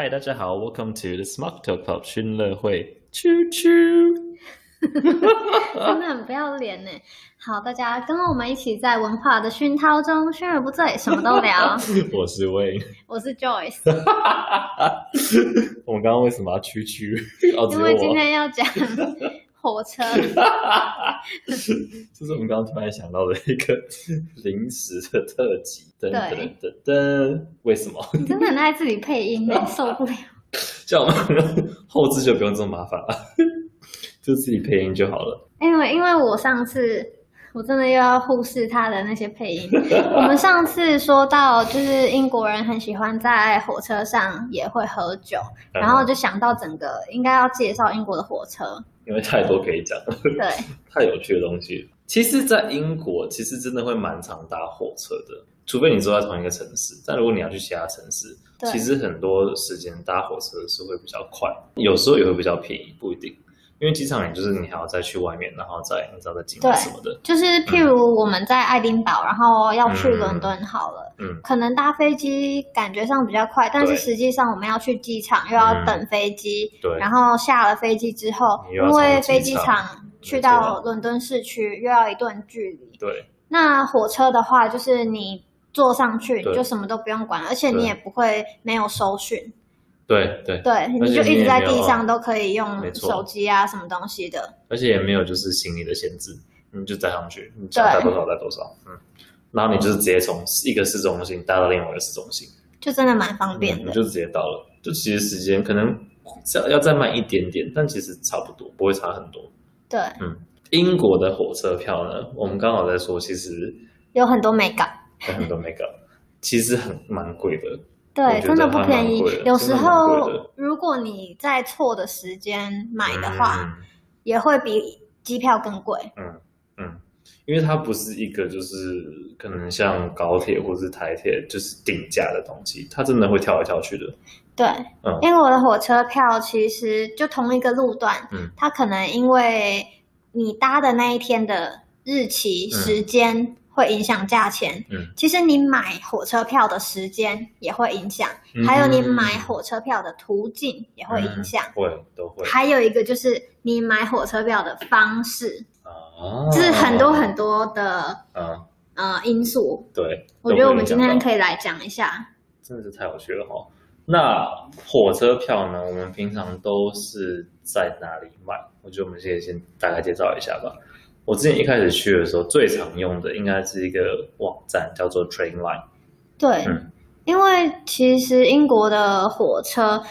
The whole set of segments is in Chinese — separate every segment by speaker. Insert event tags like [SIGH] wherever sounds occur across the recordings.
Speaker 1: 嗨，大家好，Welcome to the Smart Talk Club 训乐会，啾啾，[LAUGHS]
Speaker 2: 真的很不要脸呢。好，大家跟我们一起在文化的熏陶中，熏而不醉，什么都聊。[LAUGHS]
Speaker 1: 我是 Wayne，
Speaker 2: 我是 Joyce。[LAUGHS]
Speaker 1: 我们刚刚为什么要啾啾？
Speaker 2: 因为今天要讲。火车，[LAUGHS]
Speaker 1: 这是我们刚刚突然想到的一个临时的特辑。噔噔噔噔，为什么？
Speaker 2: 你真的很爱自己配音，[LAUGHS] 受不了。
Speaker 1: 这样我们后置就不用这么麻烦了，[LAUGHS] 就自己配音就好了。
Speaker 2: 因为因为我上次我真的又要忽视他的那些配音。我们上次说到，就是英国人很喜欢在火车上也会喝酒，嗯、然后就想到整个应该要介绍英国的火车。
Speaker 1: 因为太多可以讲了，
Speaker 2: 对，[LAUGHS]
Speaker 1: 太有趣的东西。其实，在英国，其实真的会蛮常搭火车的，除非你住在同一个城市。但如果你要去其他城市，其实很多时间搭火车是会比较快，有时候也会比较便宜，不一定。因为机场，你就是你还要再去外面，然后再你知道再进来什么的。
Speaker 2: 就是譬如我们在爱丁堡，嗯、然后要去伦敦好了，嗯，可能搭飞机感觉上比较快，但是实际上我们要去机场又要等飞机，嗯、对，然后下了飞机之后，因为飞机场去到伦敦市区又要一段距离，
Speaker 1: 对。
Speaker 2: 那火车的话，就是你坐上去你就什么都不用管，对而且你也不会没有收讯。
Speaker 1: 对对。
Speaker 2: 对，你就一直在地上都可以用手机啊，什么东西的，
Speaker 1: 而且也没有就是行李的限制，你就载上去，你想带多少带多少，嗯，然后你就是直接从一个市中心搭到另外一个市中心，
Speaker 2: 就真的蛮方便的，
Speaker 1: 你就直接到了，就其实时间可能要要再慢一点点，但其实差不多，不会差很多。
Speaker 2: 对，
Speaker 1: 嗯，英国的火车票呢，我们刚好在说，其实
Speaker 2: 有很多美感，
Speaker 1: 有很多美感，其实很蛮贵的。
Speaker 2: 对，真的不便宜。有时候，如果你在错的时间买的话，嗯、也会比机票更贵。
Speaker 1: 嗯嗯，因为它不是一个就是可能像高铁或是台铁就是定价的东西，它真的会跳来跳去的。
Speaker 2: 对，嗯，因为我的火车票其实就同一个路段，嗯，它可能因为你搭的那一天的日期、时间。嗯会影响价钱。嗯，其实你买火车票的时间也会影响，嗯、还有你买火车票的途径也会影响。
Speaker 1: 会、嗯、都会。
Speaker 2: 还有一个就是你买火车票的方式，啊，就是很多很多的啊呃因素。
Speaker 1: 对，
Speaker 2: 我觉得我们今天可以来讲一下。
Speaker 1: 真的是太有趣了哈。那火车票呢？我们平常都是在哪里买？我觉得我们现在先大概介绍一下吧。我之前一开始去的时候，最常用的应该是一个网站，叫做 Trainline。
Speaker 2: 对，嗯、因为其实英国的火车，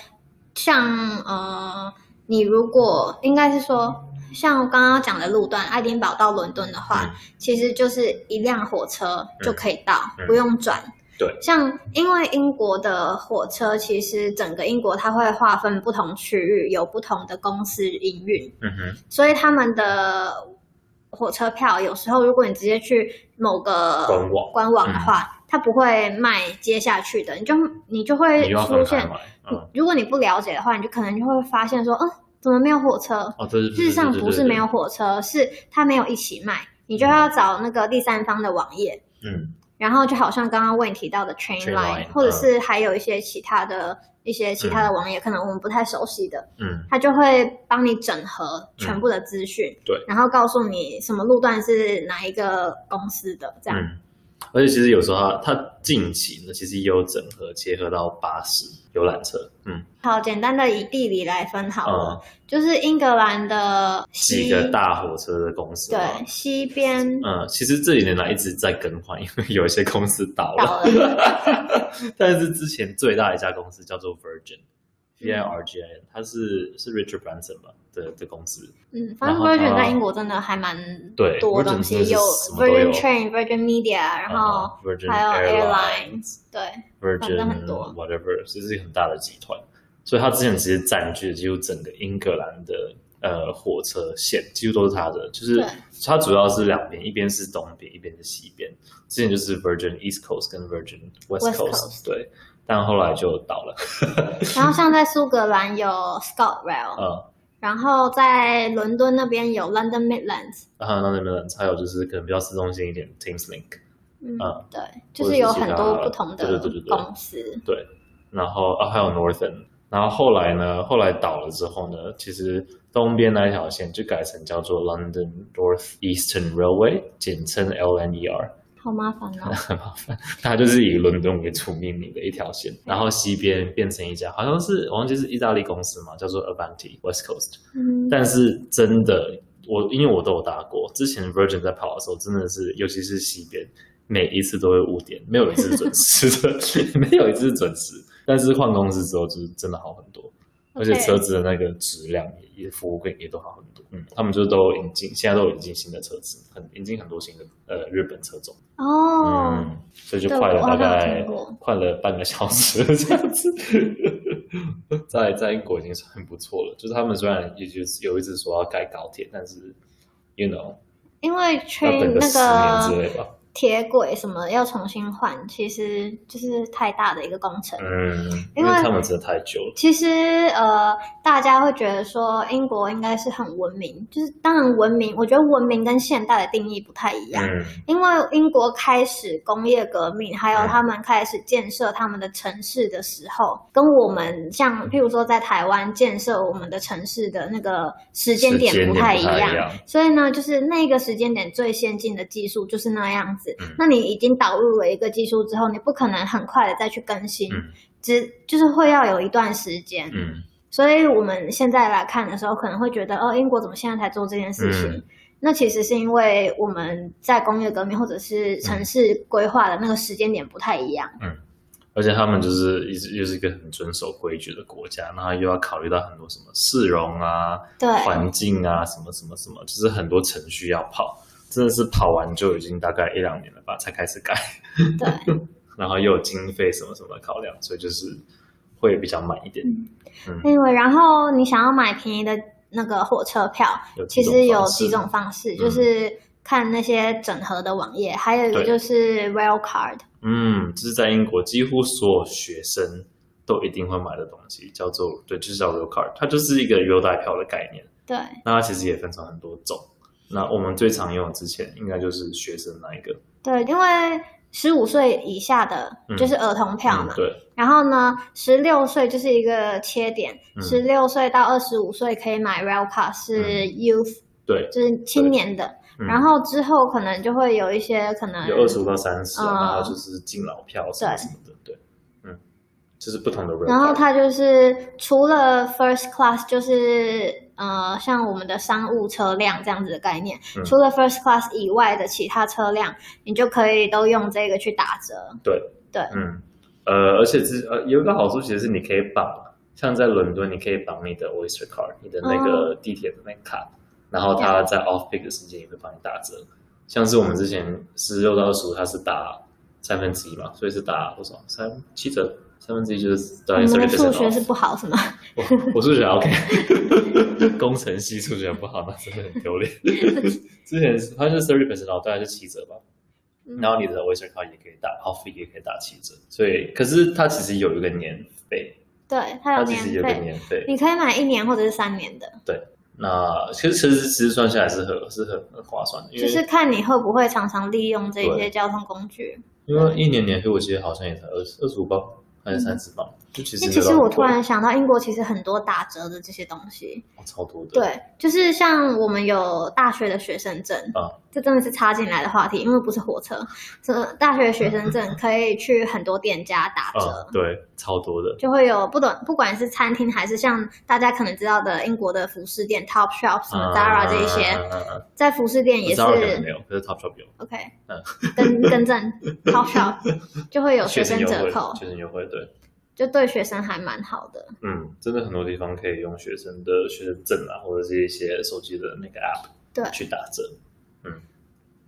Speaker 2: 像呃，你如果应该是说，像刚刚讲的路段，爱丁堡到伦敦的话，嗯、其实就是一辆火车就可以到，嗯、不用转。
Speaker 1: 对，
Speaker 2: 像因为英国的火车，其实整个英国它会划分不同区域，有不同的公司营运。嗯哼，所以他们的。火车票有时候，如果你直接去某个官网官网的话，嗯、它不会卖接下去的，你就你就会出现。嗯、如果你不了解的话，你就可能就会发现说，哦，怎么没有火车？事实上不是没有火车，是它没有一起卖，你就要找那个第三方的网页。嗯，然后就好像刚刚为你提到的 Trainline，, Trainline 或者是还有一些其他的。嗯一些其他的网页，可能我们不太熟悉的，嗯，他就会帮你整合全部的资讯，
Speaker 1: 嗯，对，
Speaker 2: 然后告诉你什么路段是哪一个公司的，这样。
Speaker 1: 嗯而且其实有时候它它近期呢，其实也有整合结合到巴士游览车。嗯，
Speaker 2: 好，简单的以地理来分好了，嗯、就是英格兰的
Speaker 1: 几个大火车的公司。
Speaker 2: 对，西边。
Speaker 1: 嗯，其实这几年来一直在更换，因为有一些公司倒了。倒了 [LAUGHS] 但是之前最大的一家公司叫做 Virgin。V I R G N，它是是 Richard Branson 吧的的公司。
Speaker 2: 嗯，反正 Virgin 在英国真的还蛮多东西，有 Virgin Train、Virgin Media，然后还有 Airlines，对，Virgin 很多
Speaker 1: ，whatever，这是一个很大的集团。所以它之前其实占据了几乎整个英格兰的呃火车线，几乎都是它的。就是它主要是两边，一边是东边，一边是西边。之前就是 Virgin East Coast 跟 Virgin West Coast，对。但后来就倒了。[LAUGHS]
Speaker 2: 然后像在苏格兰有 ScotRail，嗯，然后在伦敦那边有 London Midland。
Speaker 1: 啊，London Midland，还有就是可能比较市中心一点 Thameslink，
Speaker 2: 嗯，对，就是有很多不同的公司。
Speaker 1: 对，然后还有 Northern，然后后来呢，后来倒了之后呢，其实东边那一条线就改成叫做 London North Eastern Railway，简称 LNER。
Speaker 2: 好麻烦啊！[LAUGHS]
Speaker 1: 很麻烦，它就是以伦敦为主命名的一条线，然后西边变成一家，好像是我忘记是意大利公司嘛，叫做 Avanti West Coast。嗯，但是真的，我因为我都有搭过，之前 Virgin 在跑的时候，真的是，尤其是西边，每一次都会误点，没有一次准时的，[LAUGHS] 没有一次准时。但是换公司之后，就是真的好很多。而且车子的那个质量也也服务也都好很多，嗯，他们就都引进，现在都引进新的车子，很引进很多新的呃日本车种。
Speaker 2: 哦，
Speaker 1: 嗯，所以就快了大概快了半个小时这样子，在在英国已经是很不错了，就是他们虽然也就是有一直说要盖高铁，但是 you know，
Speaker 2: 因为 train 那个十年之类吧。铁轨什么要重新换，其实就是太大的一个工程。
Speaker 1: 嗯，因为他们真的太久了。
Speaker 2: 其实呃，大家会觉得说英国应该是很文明，就是当然文明，我觉得文明跟现代的定义不太一样。嗯，因为英国开始工业革命，还有他们开始建设他们的城市的时候，跟我们像譬如说在台湾建设我们的城市的那个时间点不太一样。一样，所以呢，就是那个时间点最先进的技术就是那样子。嗯、那你已经导入了一个技术之后，你不可能很快的再去更新，嗯、只就是会要有一段时间。嗯，所以我们现在来看的时候，可能会觉得哦，英国怎么现在才做这件事情？嗯、那其实是因为我们在工业革命或者是城市规划的那个时间点不太一样。
Speaker 1: 嗯，而且他们就是一直又是一个很遵守规矩的国家，然后又要考虑到很多什么市容啊、对环境啊、什么什么什么，就是很多程序要跑。真的是跑完就已经大概一两年了吧，才开始改。
Speaker 2: 对，[LAUGHS]
Speaker 1: 然后又有经费什么什么的考量，所以就是会比较慢一点。
Speaker 2: 嗯，因为然后你想要买便宜的那个火车票，其实有几种方式，就是看那些整合的网页，还有一个就是 Rail Card。
Speaker 1: 嗯，这是在英国几乎所有学生都一定会买的东西，叫做对，就是叫 Rail Card，它就是一个优待票的概念。
Speaker 2: 对，
Speaker 1: 那它其实也分成很多种。那我们最常用的之前应该就是学生那一个，
Speaker 2: 对，因为十五岁以下的就是儿童票嘛，
Speaker 1: 嗯嗯、对。
Speaker 2: 然后呢，十六岁就是一个切点，十六岁到二十五岁可以买 Rail Card 是 Youth，、嗯、对，就是青年的。然后之后可能就会有一些可能
Speaker 1: 有二十五到三十、然后就是敬老票什么什么的，对，对，嗯，就是不同的。
Speaker 2: 然后它就是除了 First Class 就是。呃，像我们的商务车辆这样子的概念，嗯、除了 First Class 以外的其他车辆，你就可以都用这个去打折。
Speaker 1: 对
Speaker 2: 对，
Speaker 1: 嗯，呃，而且是呃有一个好处，其实是你可以绑，像在伦敦，你可以绑你的 Oyster Card，你的那个地铁的那个卡，哦、然后它在 Off Peak 的时间也会帮你打折。嗯、像是我们之前十六到二十五，它是打三分之一嘛，所以是打多少？三七折。三分之一就是大概
Speaker 2: 你们的数学是不好是吗？
Speaker 1: 我我数学 OK，[LAUGHS] [LAUGHS] 工程系数学不好，那真的很丢脸。[LAUGHS] 之前它是 thirty percent 大概是七折吧。嗯、然后你的 Oyster card 也可以打，off fee 也可以打七折。所以，可是它其实有一个年费，
Speaker 2: 对，它有
Speaker 1: 年费，有个年费，
Speaker 2: 你可以买一年或者是三年的。
Speaker 1: 对，那其实其实其实算下来是很是很很划算的，
Speaker 2: 就是看你会不会常常利用这些交通工具。
Speaker 1: 因为一年年费我记得好像也才二十二十五磅。还是三十磅，就其实。
Speaker 2: 其实我突然想到，英国其实很多打折的这些东西，
Speaker 1: 哦、超多的。
Speaker 2: 对，就是像我们有大学的学生证啊，这真的是插进来的话题，因为不是火车，这大学的学生证 [LAUGHS] 可以去很多店家打折，
Speaker 1: 啊、对，超多的，
Speaker 2: 就会有不懂，不管是餐厅还是像大家可能知道的英国的服饰店，Topshop 什么 Zara 这一些，在服饰店也是
Speaker 1: 没有，可是 Topshop 有。
Speaker 2: OK，嗯，更更正，Topshop [LAUGHS] 就会有学生折扣，
Speaker 1: 学生优惠，对。
Speaker 2: 就对学生还蛮好的，
Speaker 1: 嗯，真的很多地方可以用学生的学生证啊，或者是一些手机的那个 app，
Speaker 2: 对，
Speaker 1: 去打折，嗯。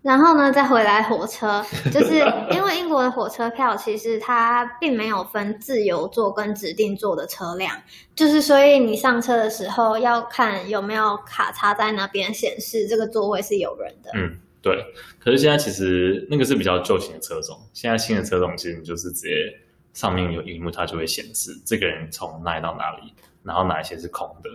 Speaker 2: 然后呢，再回来火车，就是因为英国的火车票其实它并没有分自由座跟指定座的车辆，就是所以你上车的时候要看有没有卡插在那边显示这个座位是有人的，
Speaker 1: 嗯，对。可是现在其实那个是比较旧型的车种，现在新的车种其实你就是直接。上面有荧幕，它就会显示这个人从哪里到哪里，然后哪一些是空的，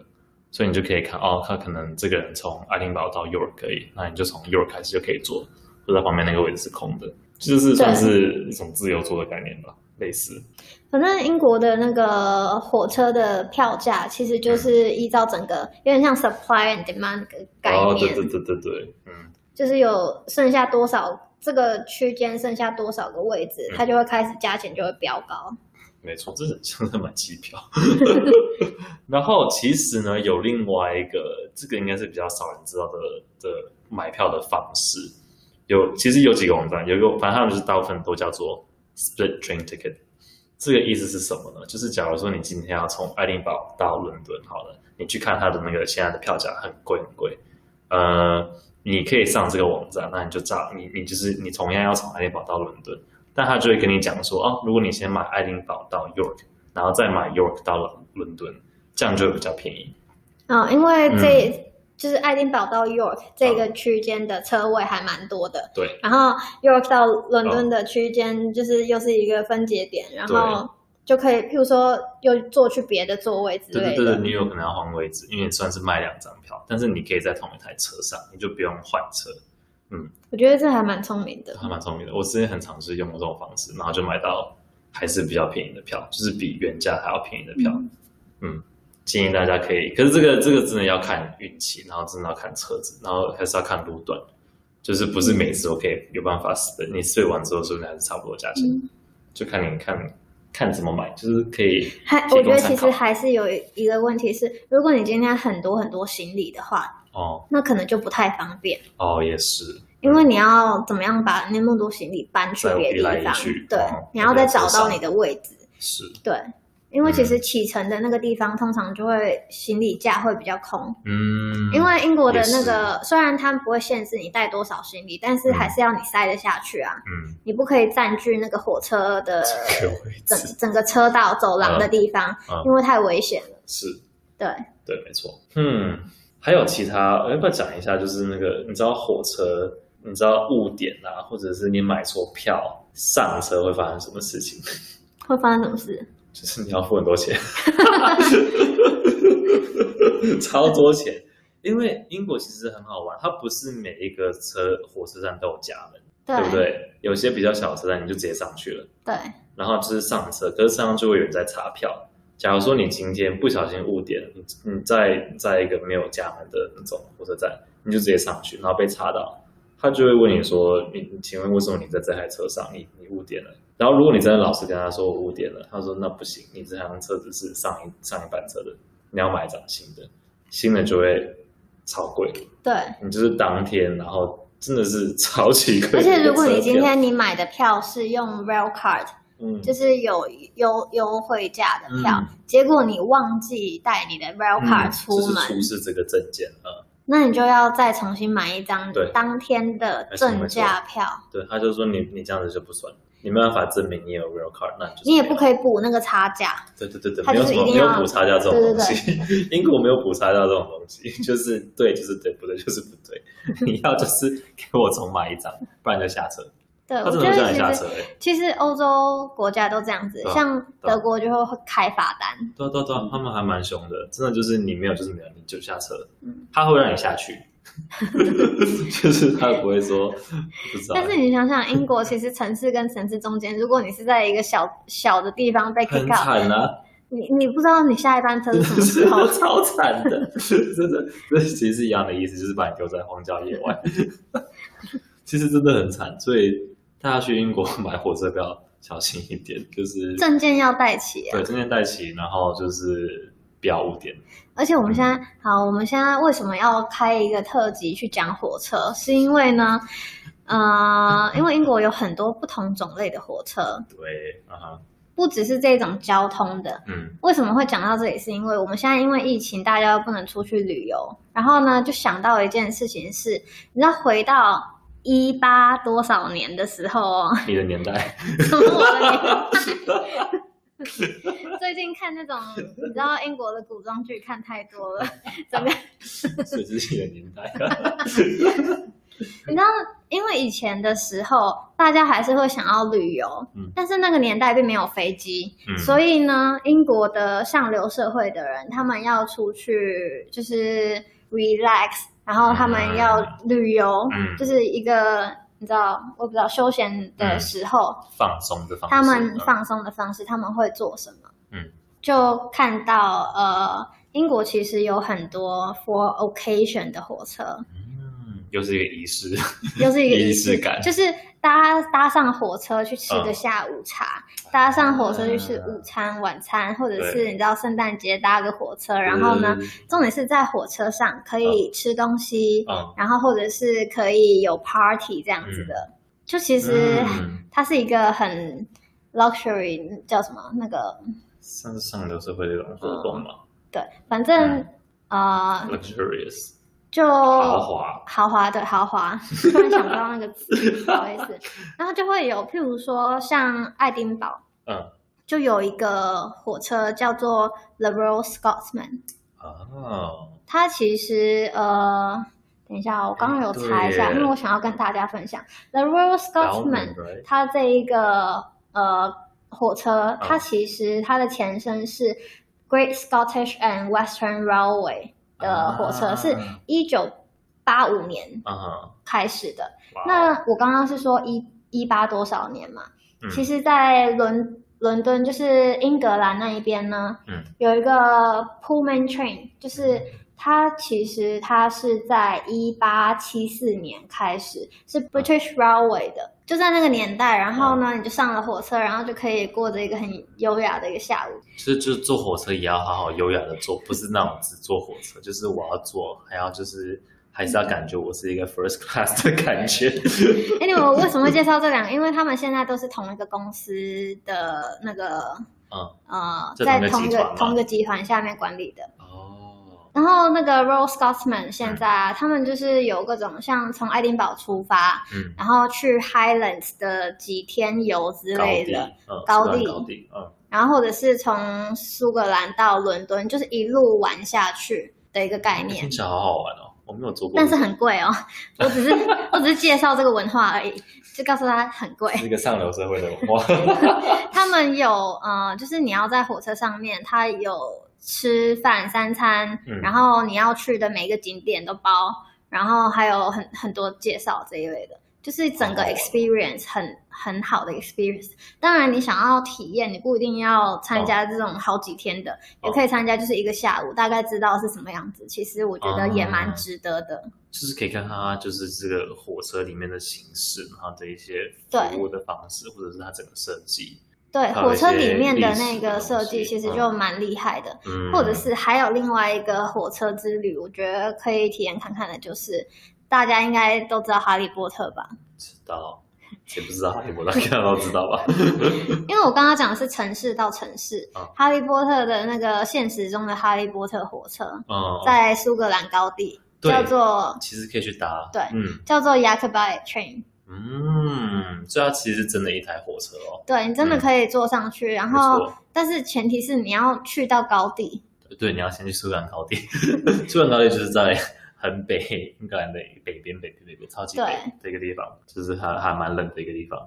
Speaker 1: 所以你就可以看哦，他可能这个人从爱丁堡到 York 可以，那你就从 York 开始就可以坐，坐在旁边那个位置是空的，就是算是一种自由坐的概念吧。类似。
Speaker 2: 反正英国的那个火车的票价，其实就是依照整个有点像 supply and demand 的概念。哦，
Speaker 1: 对对对对对，嗯，
Speaker 2: 就是有剩下多少这个区间剩下多少个位置，嗯、它就会开始价钱就会飙高。
Speaker 1: 没错，这是真的买机票。[LAUGHS] 然后其实呢，有另外一个，这个应该是比较少人知道的的买票的方式。有其实有几个网站，有一个反正他们就是大部分都叫做 split train ticket。这个意思是什么呢？就是假如说你今天要从爱丁堡到伦敦，好了，你去看它的那个现在的票价很贵很贵，呃，你可以上这个网站，那你就找你你就是你同样要从爱丁堡到伦敦，但他就会跟你讲说，哦，如果你先买爱丁堡到 York，然后再买 York 到伦敦，这样就会比较便宜。
Speaker 2: 啊、哦，因为这。嗯就是爱丁堡到 York 这个区间的车位还蛮多的，
Speaker 1: 对。
Speaker 2: 然后 York 到伦敦的区间就是又是一个分节点，然后就可以，譬如说又坐去别的座位之类的。
Speaker 1: 对对对，你有可能要换位置，因为你算是卖两张票，但是你可以在同一台车上，你就不用换车。嗯，
Speaker 2: 我觉得这还蛮聪明的，
Speaker 1: 还蛮聪明的。我之前很尝试用这种方式，然后就买到还是比较便宜的票，就是比原价还要便宜的票。嗯。嗯建议大家可以，可是这个这个真的要看运气，然后真的要看车子，然后还是要看路段，就是不是每次都可以有办法死的。你睡完之后是不是还是差不多价钱？嗯、就看你看看怎么买，就是可以。还
Speaker 2: 我觉得其实还是有一个问题是，如果你今天很多很多行李的话，
Speaker 1: 哦，
Speaker 2: 那可能就不太方便。
Speaker 1: 哦，也是，
Speaker 2: 因为你要怎么样把那么多行李搬去别的地方？对，哦、你要再找到你的位置。
Speaker 1: 是，
Speaker 2: 对。因为其实启程的那个地方通常就会行李架会比较空，
Speaker 1: 嗯，
Speaker 2: 因为英国的那个虽然他们不会限制你带多少行李，但是还是要你塞得下去啊，
Speaker 1: 嗯，
Speaker 2: 你不可以占据那个火车的 [LAUGHS] 整整个车道走廊的地方，因为太危险了。
Speaker 1: 是，
Speaker 2: 对，
Speaker 1: 对，没错。嗯，还有其他，我要不要讲一下？就是那个你知道火车，你知道误点啊，或者是你买错票上车会发生什么事情？[LAUGHS]
Speaker 2: 会发生什么事？
Speaker 1: 就是你要付很多钱，[LAUGHS] 超多钱。因为英国其实很好玩，它不是每一个车火车站都有闸门，对，对不对？有些比较小的车站你就直接上去了，
Speaker 2: 对。
Speaker 1: 然后就是上车，可是车上就会有人在查票。假如说你今天不小心误点，你你在在一个没有闸门的那种火车站，你就直接上去，然后被查到。他就会问你说：“你，请问为什么你在这台车上？你你误点了？然后如果你真的老实跟他说我误点了，他说那不行，你这辆车子是上一上一班车的，你要买一张新的，新的就会超贵。
Speaker 2: 对，你
Speaker 1: 就是当天，然后真的是超级贵。
Speaker 2: 而且如果你今天你买的票是用 Rail Card，
Speaker 1: 嗯，
Speaker 2: 就是有优优惠价的票，嗯、结果你忘记带你的 Rail Card 出门，
Speaker 1: 嗯就是、出示这个证件啊。”
Speaker 2: 那你就要再重新买一张当天的正价票。
Speaker 1: 对，他就说你你这样子就不算，你没办法证明你有 Rail Card，那
Speaker 2: 你也不可以补那个差价。
Speaker 1: 对对对对，没有什么没有补差价这种东西，[LAUGHS] 英国没有补差价这种东西，[LAUGHS] 就是对就是对，不对就是不对，[LAUGHS] 你要就是给我重买一张，不然就下车。
Speaker 2: 对，我觉得其实其实欧洲国家都这样子，像德国就会开罚单。
Speaker 1: 对对对，他们还蛮凶的，真的就是你没有就是没有，你就下车，他会让你下去，[LAUGHS] 就是他不会说不知道。
Speaker 2: 但是你想想，英国其实城市跟城市中间，如果你是在一个小小的地方被 kick out，
Speaker 1: 很惨啊！
Speaker 2: 你你不知道你下一班车是什么时候，[LAUGHS]
Speaker 1: 超惨的，[LAUGHS] 真的，这其实是一样的意思，就是把你丢在荒郊野外。其实真的很惨，所以。大家去英国买火车票小心一点，就是证
Speaker 2: 件要带齐。
Speaker 1: 对，证件带齐，然后就是不要误点。
Speaker 2: 而且我们现在好，我们现在为什么要开一个特辑去讲火车？是因为呢，呃，[LAUGHS] 因为英国有很多不同种类的火车。
Speaker 1: 对，啊，
Speaker 2: 不只是这种交通的。
Speaker 1: 嗯。
Speaker 2: 为什么会讲到这里？是因为我们现在因为疫情，大家又不能出去旅游，然后呢，就想到一件事情是，你知道回到。一八多少年的时候，
Speaker 1: 你的年代？
Speaker 2: 什么我的年代？最近看那种你知道英国的古装剧看太多了，[LAUGHS] 整个
Speaker 1: 是自己的年代。[LAUGHS]
Speaker 2: 你知道，因为以前的时候，大家还是会想要旅游，
Speaker 1: 嗯，
Speaker 2: 但是那个年代并没有飞机，
Speaker 1: 嗯，
Speaker 2: 所以呢，英国的上流社会的人，他们要出去就是 relax。然后他们要旅游，
Speaker 1: 嗯，
Speaker 2: 就是一个你知道，我不知道休闲的时候、嗯、
Speaker 1: 放松的方式，
Speaker 2: 他们放松的方式、嗯，他们会做什么？嗯，就看到呃，英国其实有很多 for occasion 的火车，
Speaker 1: 嗯，[LAUGHS] 又是一个仪式，
Speaker 2: 又是一个仪
Speaker 1: 式感，
Speaker 2: 就是搭搭上火车去吃个下午茶，嗯、搭上火车去吃午餐、嗯、晚餐，或者是你知道圣诞节搭个火车，然后呢，重点是在火车上可以吃东西，嗯、然后或者是可以有 party 这样子的，嗯、就其实它是一个很 luxury 叫什么那个。
Speaker 1: 上上流社会的这种活动嘛、嗯，
Speaker 2: 对，反正啊、
Speaker 1: 嗯 uh,，luxurious
Speaker 2: 就
Speaker 1: 豪华，
Speaker 2: 豪华的豪华，[LAUGHS] 突然想不到那个词，不好意思。[LAUGHS] 然后就会有，譬如说像爱丁堡，嗯，就有一个火车叫做 The Royal Scotsman。哦，它其实呃，等一下，我刚刚有查一下，因为我想要跟大家分享。The Royal Scotsman，它这一个呃。火车，它其实它的前身是 Great Scottish and Western Railway 的火车，啊、是一九八五年开始的。啊、那我刚刚是说一一八多少年嘛？嗯、其实，在伦伦敦就是英格兰那一边呢，嗯、有一个 Pullman Train，就是它其实它是在一八七四年开始，是 British Railway 的。就在那个年代，然后呢，你就上了火车，然后就可以过着一个很优雅的一个下午。
Speaker 1: 其实，就坐火车也要好好优雅的坐，不是那种只坐火车，就是我要坐，还要就是还是要感觉我是一个 [LAUGHS] first class 的感觉。
Speaker 2: 哎，你们为什么会介绍这两个？因为他们现在都是同一个公司的那个，嗯呃，在同一个同一个集团下面管理的。然后那个 Royal Scotsman 现在、啊嗯、他们就是有各种像从爱丁堡出发，嗯，然后去 Highlands 的几天游之类的高地，高地，嗯，然后或者是从苏格兰到伦敦，就是一路玩下去的一个概念。
Speaker 1: 听起来好好玩哦，我没有做过，
Speaker 2: 但是很贵哦。我只是 [LAUGHS] 我只是介绍这个文化而已，就告诉他很贵，[LAUGHS]
Speaker 1: 是一个上流社会的文化。[LAUGHS]
Speaker 2: 他们有呃，就是你要在火车上面，它有。吃饭三餐，嗯，然后你要去的每一个景点都包，然后还有很很多介绍这一类的，就是整个 experience 很、哦、很好的 experience。当然，你想要体验，你不一定要参加这种好几天的，哦、也可以参加就是一个下午，大概知道是什么样子。其实我觉得也蛮值得的。嗯、
Speaker 1: 就是可以看看它就是这个火车里面的形式，然后这一些服务的方式，或者是它整个设计。
Speaker 2: 对，火车里面的那个设计其实就蛮厉害的，嗯，或者是还有另外一个火车之旅，我觉得可以体验看看的，就是大家应该都知道哈利波特吧？[LAUGHS]
Speaker 1: 知道，谁不知道哈利波特？大家都知道吧？[LAUGHS]
Speaker 2: 因为我刚刚讲的是城市到城市，啊，哈利波特的那个现实中的哈利波特火车，嗯，在苏格兰高地叫做，
Speaker 1: 其实可以去搭，
Speaker 2: 对，嗯，叫做 Jacobite Train。
Speaker 1: 嗯，这其实是真的一台火车哦。
Speaker 2: 对，你真的可以坐上去，嗯、然后但是前提是你要去到高地。
Speaker 1: 对，你要先去苏格兰高地。[LAUGHS] 苏格兰高地就是在很北，英格兰的北边，北边，北边，超级北的一个地方，就是还还蛮冷的一个地方。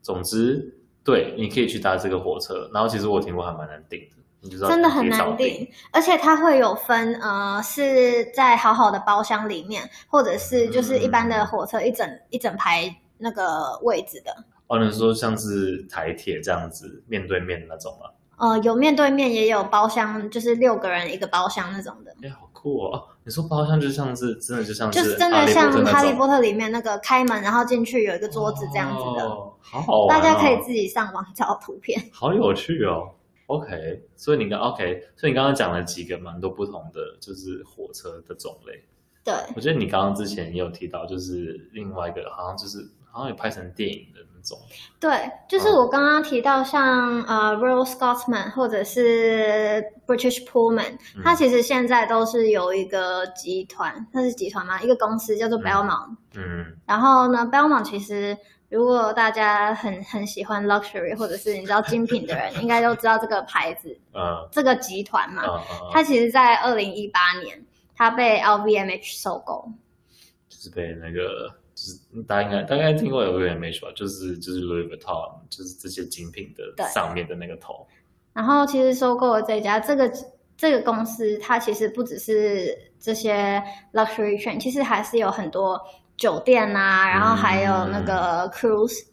Speaker 1: 总之，对，你可以去搭这个火车，然后其实我听过还蛮难订的。
Speaker 2: 真的很难定，而且它会有分，呃，是在好好的包厢里面，或者是就是一般的火车一整、嗯、一整排那个位置的。
Speaker 1: 哦，你说像是台铁这样子面对面那种吗？
Speaker 2: 呃，有面对面，也有包厢，就是六个人一个包厢那种的。
Speaker 1: 哎，好酷哦！你说包厢就像是真的，就像是
Speaker 2: 就是真的像哈利波特里面那个开门，然后进去有一个桌子这样子的。
Speaker 1: 哦，好好玩哦，
Speaker 2: 大家可以自己上网找图片。
Speaker 1: 好有趣哦。OK，所以你刚 OK，所以你刚刚讲了几个蛮多不同的，就是火车的种类。
Speaker 2: 对，
Speaker 1: 我觉得你刚刚之前也有提到，就是另外一个好像就是好像有拍成电影的那种。
Speaker 2: 对，就是我刚刚提到像、嗯、呃 Royal Scotsman 或者是 British Pullman，它其实现在都是有一个集团，它是集团吗？一个公司叫做 Belmont。嗯。嗯，然后呢，Belmont 其实。如果大家很很喜欢 luxury 或者是你知道精品的人，应该都知道这个牌子，嗯，这个集团嘛，它其实，在二零一八年，它被 LVMH 收购，
Speaker 1: 就是被那个，就是大家应该大概听过 LVMH 吧，就是就是 Louis Vuitton，就是这些精品的上面的那个头。
Speaker 2: 然后，其实收购了这家这个这个公司，它其实不只是这些 luxury chain，其实还是有很多。酒店啊，然后还有那个 cruise，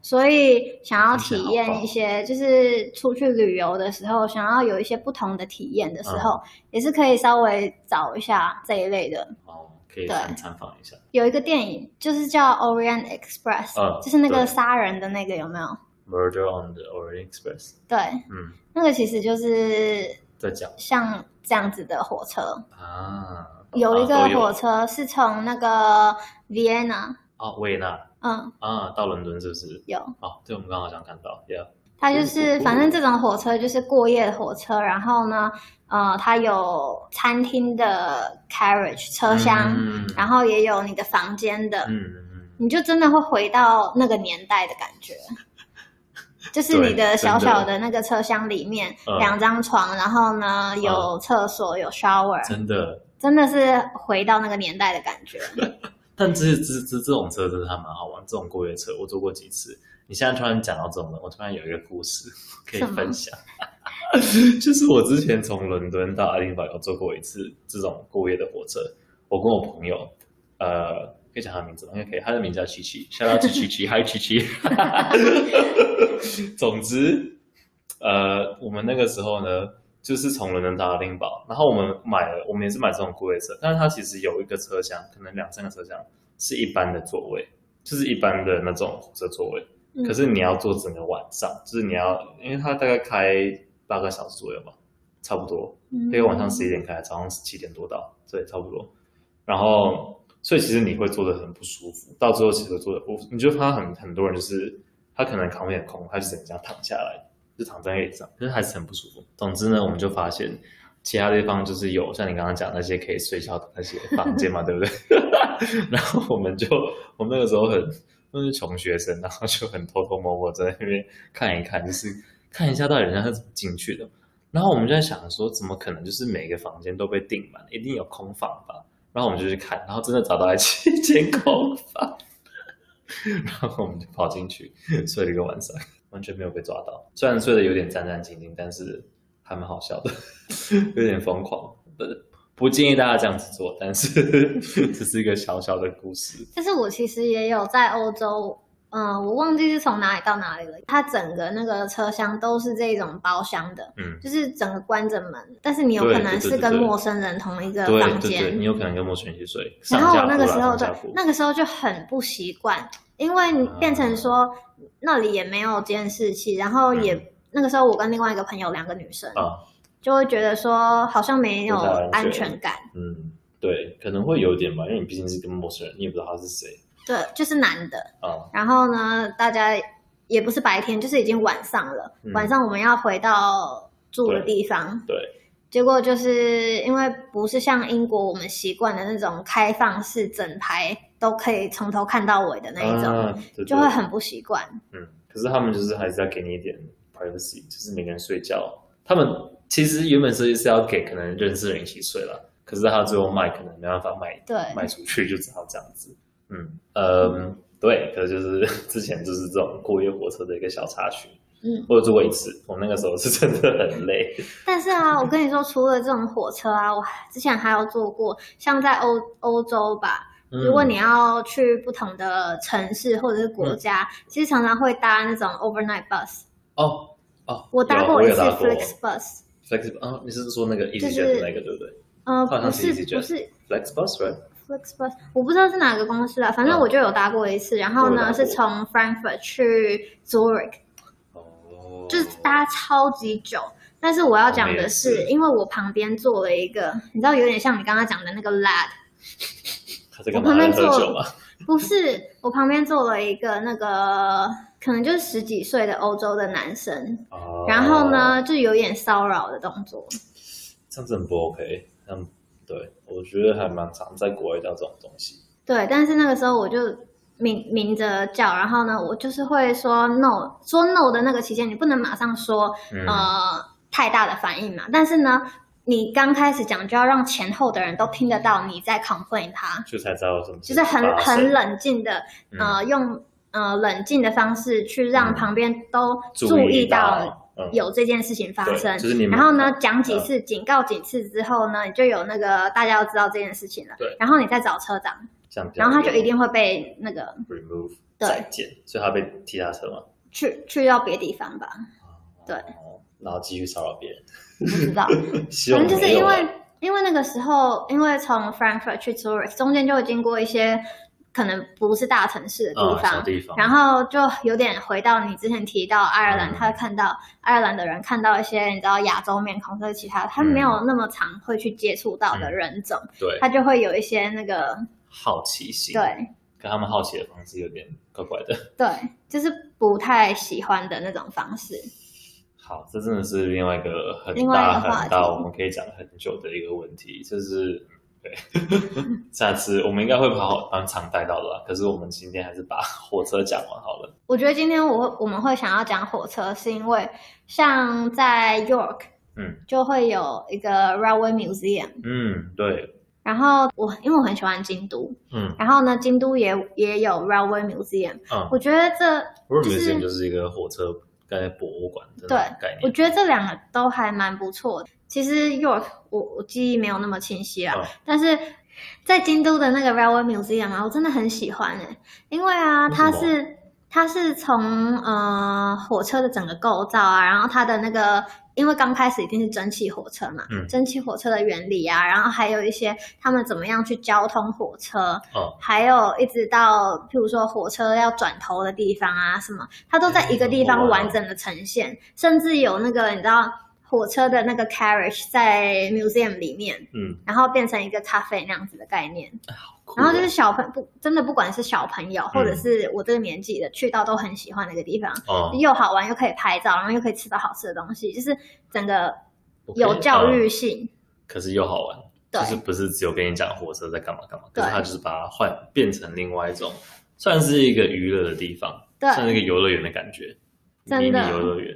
Speaker 2: 所以想要体验一些，就是出去旅游的时候，想要有一些不同的体验的时候，也是可以稍微找一下这一类的。
Speaker 1: 哦，可以参参访一下。
Speaker 2: 有一个电影就是叫 Orient Express，就是那个杀人的那个，有没有
Speaker 1: ？Murder on the Orient Express。
Speaker 2: 对，嗯，那个其实就是
Speaker 1: 在讲。
Speaker 2: 像这样子的火车。
Speaker 1: 啊。
Speaker 2: 有一个火车是从那个 Vienna
Speaker 1: 哦，维也纳，
Speaker 2: 嗯。
Speaker 1: 啊，到伦敦是不是？
Speaker 2: 有。
Speaker 1: 哦，对，我们刚好像看到，Yeah。
Speaker 2: 它就是，反正这种火车就是过夜的火车，然后呢，呃，它有餐厅的 carriage 车厢，然后也有你的房间的，嗯嗯，你就真的会回到那个年代的感觉，[LAUGHS] 就是你的小小的那个车厢里面，两张床，然后呢有厕所，有 shower，
Speaker 1: 真的。
Speaker 2: 真的是回到那个年代的感觉。[LAUGHS]
Speaker 1: 但这这这这种车真的还蛮好玩，这种过夜车我坐过几次。你现在突然讲到这种的，我突然有一个故事 [LAUGHS] 可以分享。[LAUGHS] 就是我之前从伦敦到爱丁堡有坐过一次这种过夜的火车。我跟我朋友，呃，可以讲他名字吗？应该可以。他的名字叫琪琪，叫他琪琪，嗨琪琪。总之，呃，我们那个时候呢。就是从伦敦到爱丁堡，然后我们买了，我们也是买这种过夜车，但是它其实有一个车厢，可能两三个车厢是一般的座位，就是一般的那种火车座位。嗯、可是你要坐整个晚上，就是你要，因为它大概开八个小时左右吧，差不多，因为晚上十一点开，早上七点多到，对，差不多。然后，所以其实你会坐得很不舒服，到最后其实坐的不，你就发现很很多人就是他可能扛不了空，他就整个这样躺下来。就躺在椅子上，可是还是很不舒服。总之呢，我们就发现其他地方就是有像你刚刚讲那些可以睡觉的那些房间嘛，[LAUGHS] 对不对？[LAUGHS] 然后我们就，我们那个时候很都是穷学生，然后就很偷偷摸摸在那边看一看，就是看一下到底人家是怎么进去的。然后我们就在想说，怎么可能就是每个房间都被订满，一定有空房吧？然后我们就去看，然后真的找到了七间空房，[LAUGHS] 然后我们就跑进去睡了一个晚上。完全没有被抓到，虽然睡得有点战战兢兢，但是还蛮好笑的，[LAUGHS] 有点疯狂。不不建议大家这样子做，但是 [LAUGHS] 这是一个小小的故事。
Speaker 2: 但是我其实也有在欧洲，嗯，我忘记是从哪里到哪里了。它整个那个车厢都是这种包厢的，嗯，就是整个关着门，但是你有可能是跟陌生人同一个房间，
Speaker 1: 对对对，你有可能跟陌生人一起睡。
Speaker 2: 然后我那个时候就那个时候就很不习惯，因为你变成说。嗯那里也没有监视器，然后也、嗯、那个时候我跟另外一个朋友两个女生，啊、就会觉得说好像没有安全感。
Speaker 1: 嗯，对，可能会有点吧，因为你毕竟是跟陌生人，你也不知道他是谁。
Speaker 2: 对，就是男的。
Speaker 1: 啊，
Speaker 2: 然后呢，大家也不是白天，就是已经晚上了。嗯、晚上我们要回到住的地方。
Speaker 1: 对。
Speaker 2: 对，结果就是因为不是像英国我们习惯的那种开放式整排。都可以从头看到尾的那一种，啊、对对，就会很不习惯。
Speaker 1: 嗯，可是他们就是还是要给你一点 privacy，就是每个人睡觉。他们其实原本设计是要给可能认识人一起睡了，可是他最后卖可能没办法卖，
Speaker 2: 对，
Speaker 1: 卖出去就只好这样子。嗯嗯，嗯对，可是就是之前就是这种过夜火车的一个小插曲。嗯，我有坐过一次，我那个时候是真的很累。
Speaker 2: 但是啊，我跟你说，除了这种火车啊，我之前还有坐过，像在欧欧洲吧。如果你要去不同的城市或者是国家，嗯、其实常常会搭那种 overnight bus。
Speaker 1: 哦哦，
Speaker 2: 我搭过一次 flex bus。
Speaker 1: Flixbus 啊，你是说那个 EasyJet 的那个对不对？
Speaker 2: 嗯，不是不是
Speaker 1: flex bus right。
Speaker 2: flex bus 我不知道是哪个公司啦，反正我就有搭过一次。然后呢，是从 Frankfurt 去 Zurich，哦，就是搭超级久。但是我要讲的是，因为我旁边坐了一个，你知道，有点像你刚刚讲的那个 lad。我旁边坐 [LAUGHS] 不是，我旁边坐了一个那个可能就是十几岁的欧洲的男生，哦、然后呢就有点骚扰的动作，
Speaker 1: 这样子很不 OK。嗯，对，我觉得还蛮常在国外叫这种东西。
Speaker 2: 对，但是那个时候我就明明着叫，然后呢我就是会说 no，说 no 的那个期间你不能马上说、嗯、呃太大的反应嘛，但是呢。你刚开始讲就要让前后的人都听得到你在 complain 他，
Speaker 1: 就才知道什么，
Speaker 2: 就是很很冷静的，呃，用呃冷静的方式去让旁边都注意到有这件事情发生。就是你，然后呢，讲几次，警告几次之后呢，你就有那个大家要知道这件事情了。对，然后你再找车长。
Speaker 1: 像
Speaker 2: 然后他就一定会被那个
Speaker 1: remove
Speaker 2: 对。
Speaker 1: 再见，所以他被踢下车嘛，
Speaker 2: 去去到别地方吧，哦、对，
Speaker 1: 然后继续骚扰别人，
Speaker 2: 不知道，[LAUGHS]
Speaker 1: 可能
Speaker 2: 就是因为因为那个时候，因为从 Frankfurt 去 Zurich 中间就会经过一些。可能不是大城市的地方，
Speaker 1: 哦、地方，
Speaker 2: 然后就有点回到你之前提到爱尔兰，嗯、他会看到爱尔兰的人看到一些你知道亚洲面孔，或者其他他没有那么常会去接触到的人种，
Speaker 1: 嗯、对，
Speaker 2: 他就会有一些那个
Speaker 1: 好奇心，
Speaker 2: 对，
Speaker 1: 跟他们好奇的方式有点怪怪的，
Speaker 2: 对，就是不太喜欢的那种方式。
Speaker 1: 好，这真的是另外一个很大很大，我们可以讲很久的一个问题，就是。对，[LAUGHS] 下次我们应该会好好蛮常带到的吧。可是我们今天还是把火车讲完好了。
Speaker 2: 我觉得今天我我们会想要讲火车，是因为像在 York，嗯，就会有一个 Railway Museum，
Speaker 1: 嗯，对。
Speaker 2: 然后我因为我很喜欢京都，嗯，然后呢，京都也也有 Railway Museum，嗯，我觉得这
Speaker 1: Railway Museum 就是一个火车概博物馆的概念。
Speaker 2: 对，我觉得这两个都还蛮不错的。其实 York 我我记忆没有那么清晰啦，哦、但是在京都的那个 Railway Museum 啊，我真的很喜欢诶，因为啊，它是它是从呃火车的整个构造啊，然后它的那个因为刚开始一定是蒸汽火车嘛，嗯，蒸汽火车的原理啊，然后还有一些他们怎么样去交通火车，哦，还有一直到譬如说火车要转头的地方啊什么，它都在一个地方完整的呈现，嗯、甚至有那个你知道。火车的那个 carriage 在 museum 里面，嗯，然后变成一个咖啡那样子的概念，然后就是小朋不真的不管是小朋友、嗯、或者是我这个年纪的去到都很喜欢那个地方，哦，又好玩又可以拍照，然后又可以吃到好吃的东西，就是整个有教育性，嗯、
Speaker 1: 可是又好玩，
Speaker 2: 对。
Speaker 1: 就是不是只有跟你讲火车在干嘛干嘛，可是它就是把它换变成另外一种，算是一个娱乐的地方，
Speaker 2: 对，
Speaker 1: 像那个游乐园的感觉，
Speaker 2: 真的。
Speaker 1: 迷你游乐园，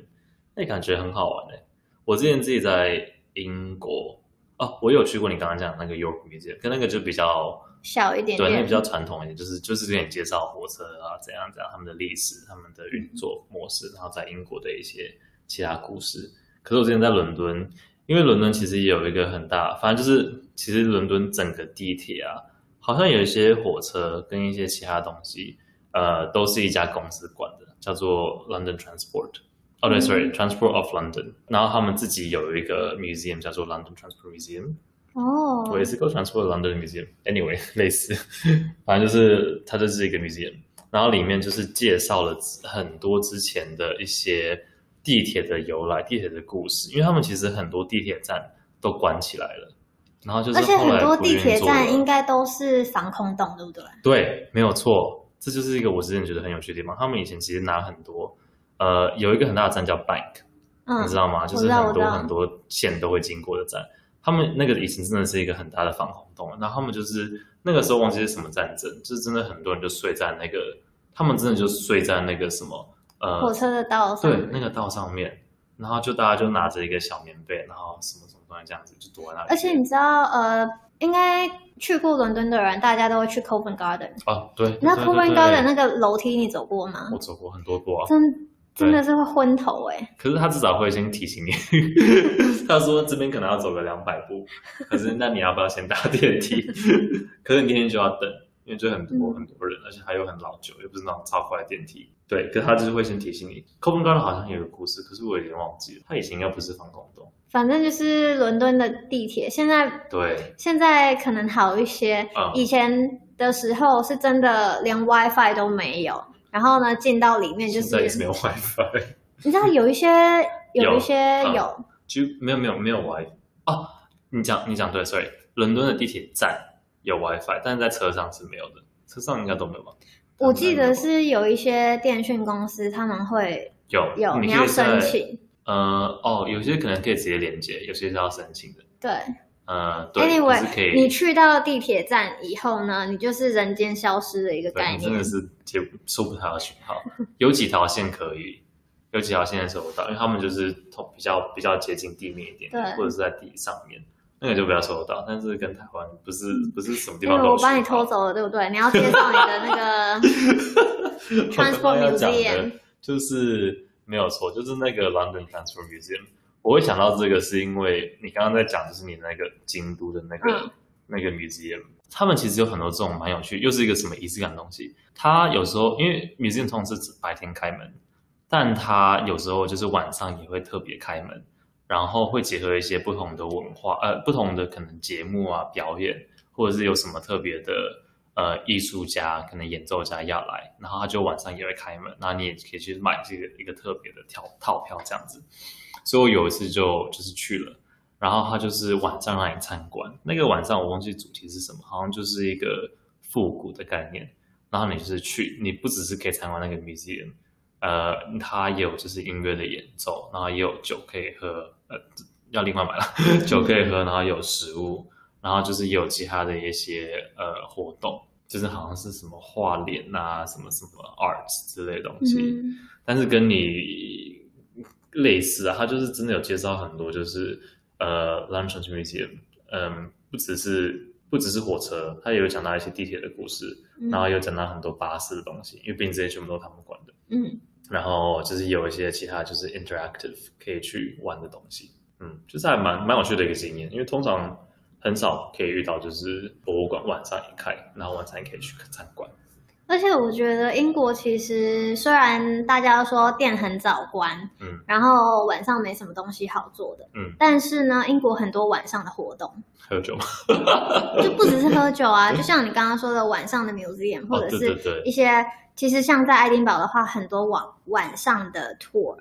Speaker 1: 那感觉很好玩哎、欸。我之前自己在英国哦，我有去过你刚刚讲的那个 York Museum，跟那个就比较
Speaker 2: 小一点点，
Speaker 1: 对，那个比较传统一点，就是就是给你介绍火车啊怎样怎样，他们的历史、他们的运作模式，然后在英国的一些其他故事。可是我之前在伦敦，因为伦敦其实也有一个很大，反正就是其实伦敦整个地铁啊，好像有一些火车跟一些其他东西，呃，都是一家公司管的，叫做 London Transport。哦，对，sorry，Transport of London，然后他们自己有一个 museum 叫做 London Transport Museum。哦，我也是 go Transport London Museum。Anyway，[LAUGHS] 类似，反正就是它就是一个 museum，然后里面就是介绍了很多之前的一些地铁的由来、地铁的故事，因为他们其实很多地铁站都关起来了，然后就是而且
Speaker 2: 很多地铁站应该都是防空洞，对不对？
Speaker 1: 对，没有错，这就是一个我之前觉得很有趣的地方。他们以前其实拿很多。呃，有一个很大的站叫 Bank，嗯，你知道吗？就是很多很多线都会经过的站。他们那个以前真的是一个很大的防空洞，然后他们就是那个时候忘记是什么战争，就是真的很多人就睡在那个，他们真的就睡在那个什么呃
Speaker 2: 火车的道上，
Speaker 1: 对，那个道上面，然后就大家就拿着一个小棉被，然后什么什么东西这样子就躲在那里。
Speaker 2: 而且你知道，呃，应该去过伦敦的人，大家都会去 Covent Garden
Speaker 1: 哦，对，
Speaker 2: 那 Covent Garden 那个楼梯你走过吗？
Speaker 1: 我走过很多过啊，
Speaker 2: 真。真的是会昏头哎、欸！
Speaker 1: 可是他至少会先提醒你，[LAUGHS] 他说这边可能要走个两百步，可是那你要不要先搭电梯？[LAUGHS] 可是你天天就要等，因为就很多、嗯、很多人，而且还有很老旧，又不是那种超快的电梯。对，可是他就是会先提醒你。Covent Garden 好像有个故事，可是我有点忘记了。他以前应该不是防空洞，
Speaker 2: 反正就是伦敦的地铁，现在
Speaker 1: 对，
Speaker 2: 现在可能好一些。嗯、以前的时候是真的连 WiFi 都没有。然后呢，进到里面就是
Speaker 1: 现在也是没有 [LAUGHS] WiFi。
Speaker 2: 你知道有一些 [LAUGHS] 有一些有，
Speaker 1: 有就没有没有没有 WiFi 哦。你讲你讲对，sorry，伦敦的地铁站有 WiFi，但是在车上是没有的，车上应该都没有吧？
Speaker 2: 我记得是有一些电讯公司他们会有有你要申请。
Speaker 1: 呃哦，有些可能可以直接连接，有些是要申请的。
Speaker 2: 对。
Speaker 1: 呃，对
Speaker 2: ，Anyway，你去到地铁站以后呢，你就是人间消失的一个概念，
Speaker 1: 真的是接收不到讯号。有几条线可以，有几条线收不到，因为他们就是比较比较接近地面一点，对，或者是在地上面，那个就比较收得到。但是跟台湾不是不是什么地方都。
Speaker 2: 我把你偷走了，对不对？你要介绍你的那个 [LAUGHS] Transport Museum，
Speaker 1: 就是没有错，就是那个 London Transport Museum。我会想到这个，是因为你刚刚在讲，就是你那个京都的那个、嗯、那个 museum，他们其实有很多这种蛮有趣，又是一个什么仪式感的东西。他有时候因为 museum 通常是指白天开门，但他有时候就是晚上也会特别开门，然后会结合一些不同的文化，呃，不同的可能节目啊表演，或者是有什么特别的呃艺术家，可能演奏家要来，然后他就晚上也会开门，那你也可以去买这个一个特别的套套票这样子。所以我有一次就就是去了。然后他就是晚上让你参观，那个晚上我忘记主题是什么，好像就是一个复古的概念。然后你就是去，你不只是可以参观那个 museum，呃，它也有就是音乐的演奏，然后也有酒可以喝，呃，要另外买了。[LAUGHS] 酒可以喝，然后有食物，然后就是也有其他的一些呃活动，就是好像是什么画脸啊，什么什么 arts 之类的东西，嗯、但是跟你类似啊，他就是真的有介绍很多就是。呃，London Museum，嗯，不只是不只是火车，他也有讲到一些地铁的故事，嗯、然后也有讲到很多巴士的东西，因为毕竟这些全部都是他们管的。嗯，然后就是有一些其他就是 interactive 可以去玩的东西，嗯，就是还蛮蛮有趣的一个经验，因为通常很少可以遇到，就是博物馆晚上也开，然后晚上也可以去参观。
Speaker 2: 而且我觉得英国其实虽然大家都说店很早关，嗯，然后晚上没什么东西好做的，嗯，但是呢，英国很多晚上的活动，
Speaker 1: 喝酒。吗？
Speaker 2: 就不只是喝酒啊，就像你刚刚说的晚上的 museum，或者是一些，其实像在爱丁堡的话，很多晚晚上的 tour。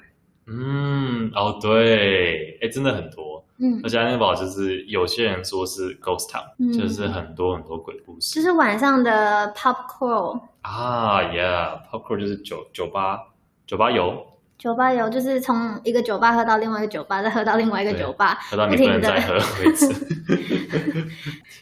Speaker 1: 嗯，哦，对，哎，真的很多，嗯，而且爱丁堡就是有些人说是 ghost town，嗯，就是很多很多鬼故事，
Speaker 2: 就是晚上的 pop crawl
Speaker 1: 啊 yeah，pop crawl 就是酒酒吧酒吧游。
Speaker 2: 酒吧游就是从一个酒吧喝到另外一个酒吧，再喝到另外一个酒吧，
Speaker 1: 喝到你不能再喝为止。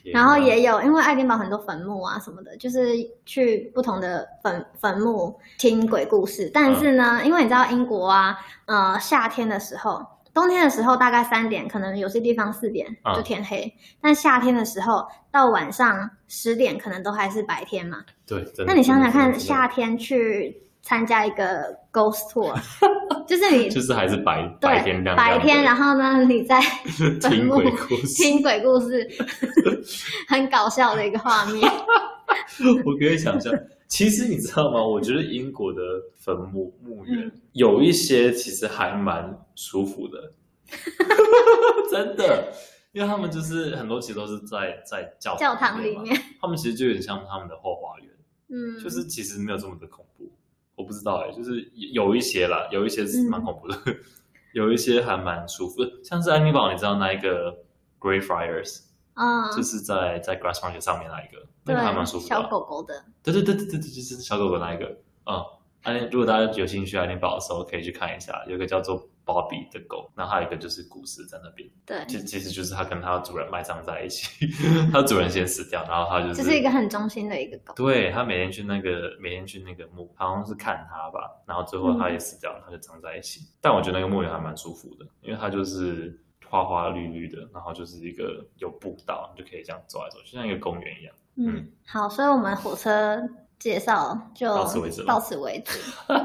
Speaker 1: [LAUGHS]
Speaker 2: 然后也有，因为爱丁堡很多坟墓啊什么的，就是去不同的坟坟墓听鬼故事。但是呢，嗯、因为你知道英国啊，呃，夏天的时候，冬天的时候大概三点，可能有些地方四点就天黑。嗯、但夏天的时候到晚上十点，可能都还是白天嘛。
Speaker 1: 对。
Speaker 2: 那你想想看，夏天去。参加一个 ghost tour，[LAUGHS] 就是你 [LAUGHS]
Speaker 1: 就是还是白
Speaker 2: 对
Speaker 1: 白天亮亮
Speaker 2: 白天，然后呢，你在 [LAUGHS]
Speaker 1: 听鬼故事，
Speaker 2: 听鬼故事，很搞笑的一个画面。[LAUGHS]
Speaker 1: 我可以想象，其实你知道吗？我觉得英国的坟墓墓园、嗯、有一些其实还蛮舒服的，[LAUGHS] 真的，因为他们就是很多其实都是在在教
Speaker 2: 教堂里面，
Speaker 1: 他们其实就有点像他们的后花园，嗯，就是其实没有这么的恐怖。我不知道哎、欸，就是有一些啦，有一些是蛮恐怖的，[LAUGHS] 嗯、有一些还蛮舒服的，像是安妮堡，你知道那一个 Greyfriars 啊，就是在在 Grassmarket 上面那一个，那个还蛮舒服的，
Speaker 2: 小狗狗的，
Speaker 1: 对对对对对对，就是小狗狗那一个，嗯。哎，如果大家有兴趣爱丁堡的时候，可以去看一下，有一个叫做 Bobby 的狗，然后还有一个就是故事在那边。
Speaker 2: 对，
Speaker 1: 其其实就是它跟它的主人埋葬在一起，[LAUGHS] 他主人先死掉，然后它就是。
Speaker 2: 这是一个很忠心的一个狗。
Speaker 1: 对，它每天去那个每天去那个墓，好像是看它吧，然后最后它也死掉了，嗯、他就葬在一起。但我觉得那个墓园还蛮舒服的，因为它就是花花绿绿的，然后就是一个有步道，你就可以这样走来走去，像一个公园一样。
Speaker 2: 嗯，嗯好，所以我们火车。介绍就到此为止，到此为止。[LAUGHS]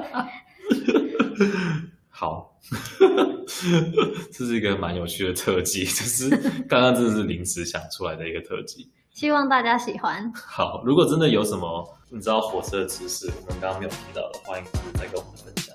Speaker 1: 好，[LAUGHS] 这是一个蛮有趣的特辑，就是刚刚真的是临时想出来的一个特辑，
Speaker 2: 希望大家喜欢。
Speaker 1: 好，如果真的有什么你知道火车的知识，我们刚刚没有提到的，欢迎再跟我们分享。